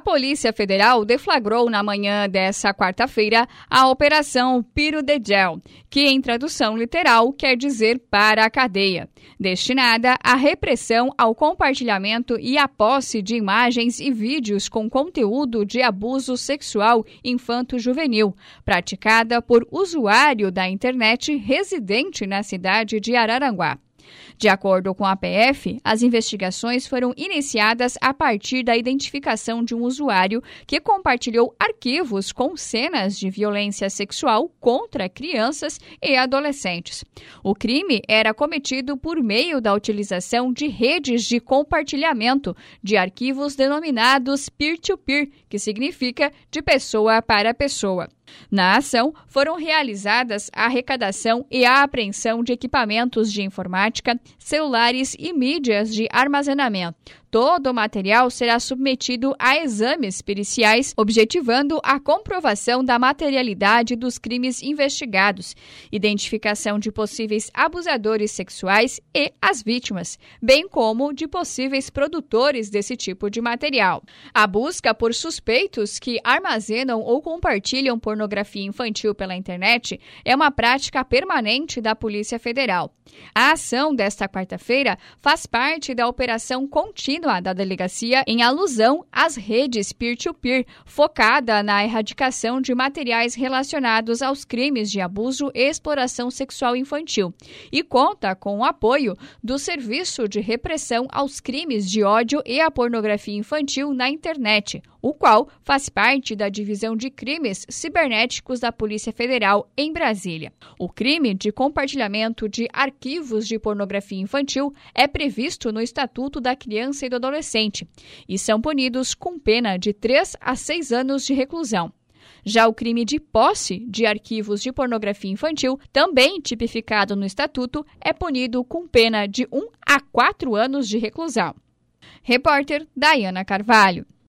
A Polícia Federal deflagrou na manhã dessa quarta-feira a Operação Piro de Gel, que em tradução literal quer dizer para a cadeia, destinada à repressão ao compartilhamento e à posse de imagens e vídeos com conteúdo de abuso sexual infanto-juvenil, praticada por usuário da internet residente na cidade de Araranguá. De acordo com a PF, as investigações foram iniciadas a partir da identificação de um usuário que compartilhou arquivos com cenas de violência sexual contra crianças e adolescentes. O crime era cometido por meio da utilização de redes de compartilhamento de arquivos denominados peer-to-peer, -peer, que significa de pessoa para pessoa. Na ação, foram realizadas a arrecadação e a apreensão de equipamentos de informática, celulares e mídias de armazenamento. Todo o material será submetido a exames periciais, objetivando a comprovação da materialidade dos crimes investigados, identificação de possíveis abusadores sexuais e as vítimas, bem como de possíveis produtores desse tipo de material. A busca por suspeitos que armazenam ou compartilham pornografia infantil pela internet é uma prática permanente da Polícia Federal. A ação desta quarta-feira faz parte da Operação Contínua da Delegacia em alusão às redes peer-to-peer, -peer, focada na erradicação de materiais relacionados aos crimes de abuso e exploração sexual infantil, e conta com o apoio do Serviço de Repressão aos Crimes de Ódio e à Pornografia Infantil na Internet, o qual faz parte da Divisão de Crimes Cibernéticos da Polícia Federal em Brasília. O crime de compartilhamento de arquivos de pornografia infantil é previsto no Estatuto da Criança e do Adolescente e são punidos com pena de 3 a 6 anos de reclusão. Já o crime de posse de arquivos de pornografia infantil, também tipificado no Estatuto, é punido com pena de 1 a 4 anos de reclusão. Repórter Dayana Carvalho.